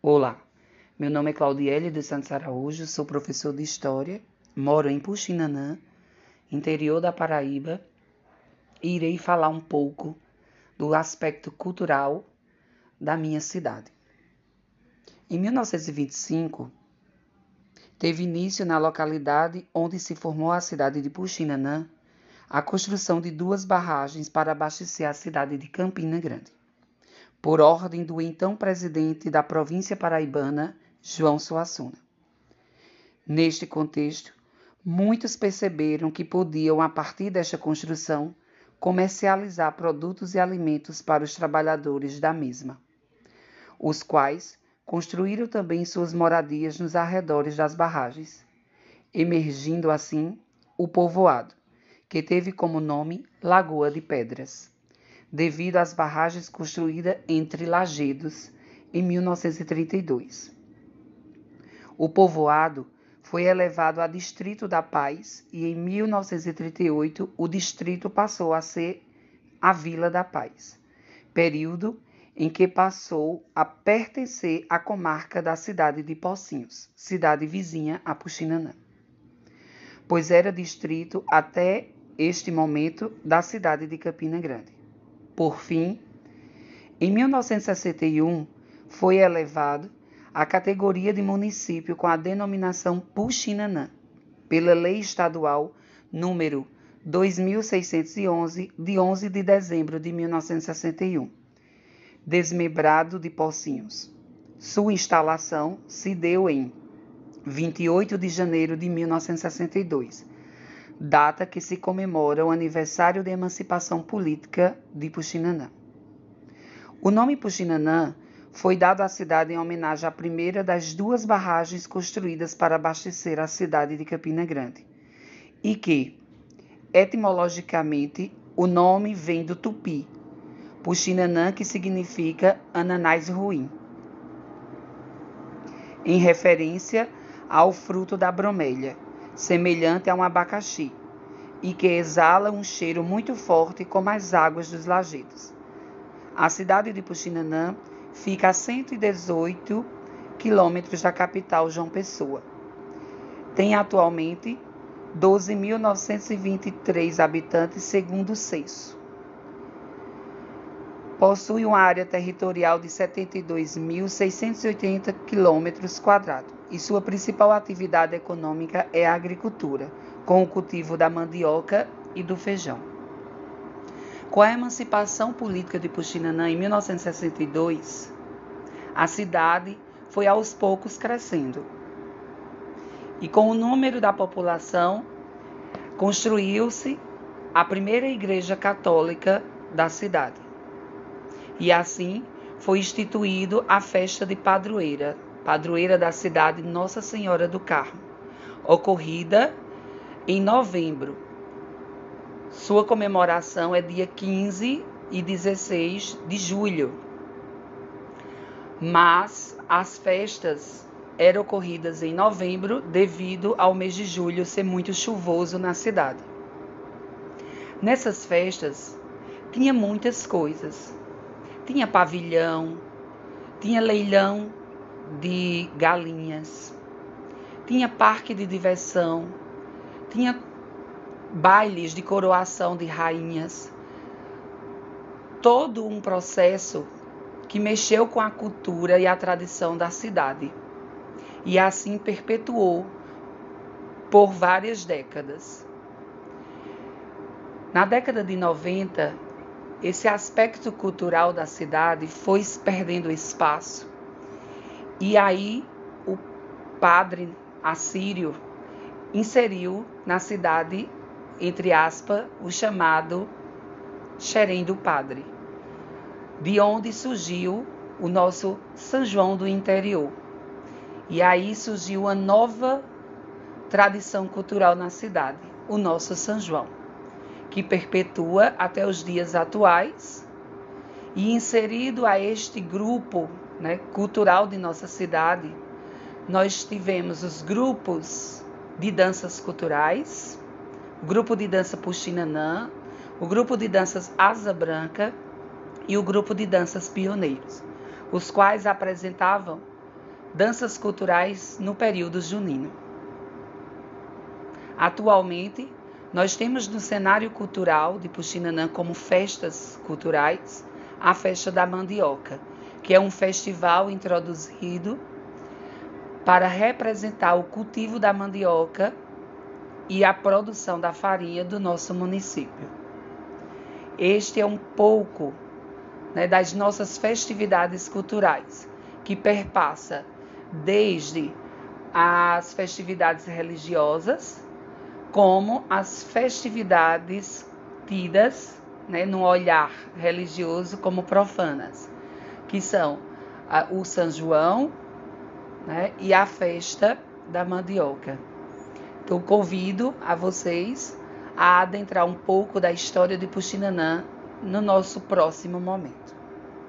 Olá, meu nome é Claudiele dos Santos Araújo, sou professor de História, moro em Puxinanã, interior da Paraíba, e irei falar um pouco do aspecto cultural da minha cidade. Em 1925, teve início na localidade onde se formou a cidade de Puxinanã a construção de duas barragens para abastecer a cidade de Campina Grande por ordem do então presidente da província paraibana, João Suassuna. Neste contexto, muitos perceberam que podiam, a partir desta construção, comercializar produtos e alimentos para os trabalhadores da mesma, os quais construíram também suas moradias nos arredores das barragens, emergindo assim o povoado, que teve como nome Lagoa de Pedras devido às barragens construídas entre Lagedos em 1932. O povoado foi elevado a Distrito da Paz e em 1938 o distrito passou a ser a Vila da Paz, período em que passou a pertencer à comarca da cidade de Pocinhos, cidade vizinha a Puxinanã, pois era distrito até este momento da cidade de Campina Grande. Por fim, em 1961, foi elevado à categoria de município com a denominação Puxinanã, pela Lei Estadual número 2611, de 11 de dezembro de 1961, desmembrado de Pocinhos. Sua instalação se deu em 28 de janeiro de 1962 data que se comemora o aniversário de emancipação política de Puxinanã. O nome Puxinanã foi dado à cidade em homenagem à primeira das duas barragens construídas para abastecer a cidade de Campina Grande, e que, etimologicamente, o nome vem do tupi, Puxinanã, que significa ananás ruim, em referência ao fruto da bromélia semelhante a um abacaxi, e que exala um cheiro muito forte como as águas dos lajedos. A cidade de Puxinanã fica a 118 quilômetros da capital João Pessoa. Tem atualmente 12.923 habitantes, segundo o censo. Possui uma área territorial de 72.680 quilômetros quadrados e sua principal atividade econômica é a agricultura, com o cultivo da mandioca e do feijão. Com a emancipação política de Puxinanã em 1962, a cidade foi aos poucos crescendo. E com o número da população, construiu-se a primeira igreja católica da cidade. E assim foi instituído a festa de padroeira, padroeira da cidade Nossa Senhora do Carmo, ocorrida em novembro. Sua comemoração é dia 15 e 16 de julho. Mas as festas eram ocorridas em novembro devido ao mês de julho ser muito chuvoso na cidade. Nessas festas tinha muitas coisas. Tinha pavilhão, tinha leilão de galinhas, tinha parque de diversão, tinha bailes de coroação de rainhas. Todo um processo que mexeu com a cultura e a tradição da cidade. E assim perpetuou por várias décadas. Na década de 90, esse aspecto cultural da cidade foi perdendo espaço e aí o padre assírio inseriu na cidade, entre aspas, o chamado Xerém do Padre, de onde surgiu o nosso São João do interior. E aí surgiu uma nova tradição cultural na cidade, o nosso São João, que perpetua até os dias atuais. E inserido a este grupo né, cultural de nossa cidade, nós tivemos os grupos de danças culturais, o grupo de dança Puxinanã, o grupo de danças Asa Branca e o grupo de danças Pioneiros, os quais apresentavam danças culturais no período junino. Atualmente, nós temos no cenário cultural de Puxinanã como festas culturais a festa da mandioca, que é um festival introduzido para representar o cultivo da mandioca e a produção da farinha do nosso município. Este é um pouco né, das nossas festividades culturais, que perpassa desde as festividades religiosas, como as festividades tidas né, no olhar religioso como profanas, que são o São João né, e a festa da mandioca. Então, convido a vocês a adentrar um pouco da história de Puxinanã no nosso próximo momento.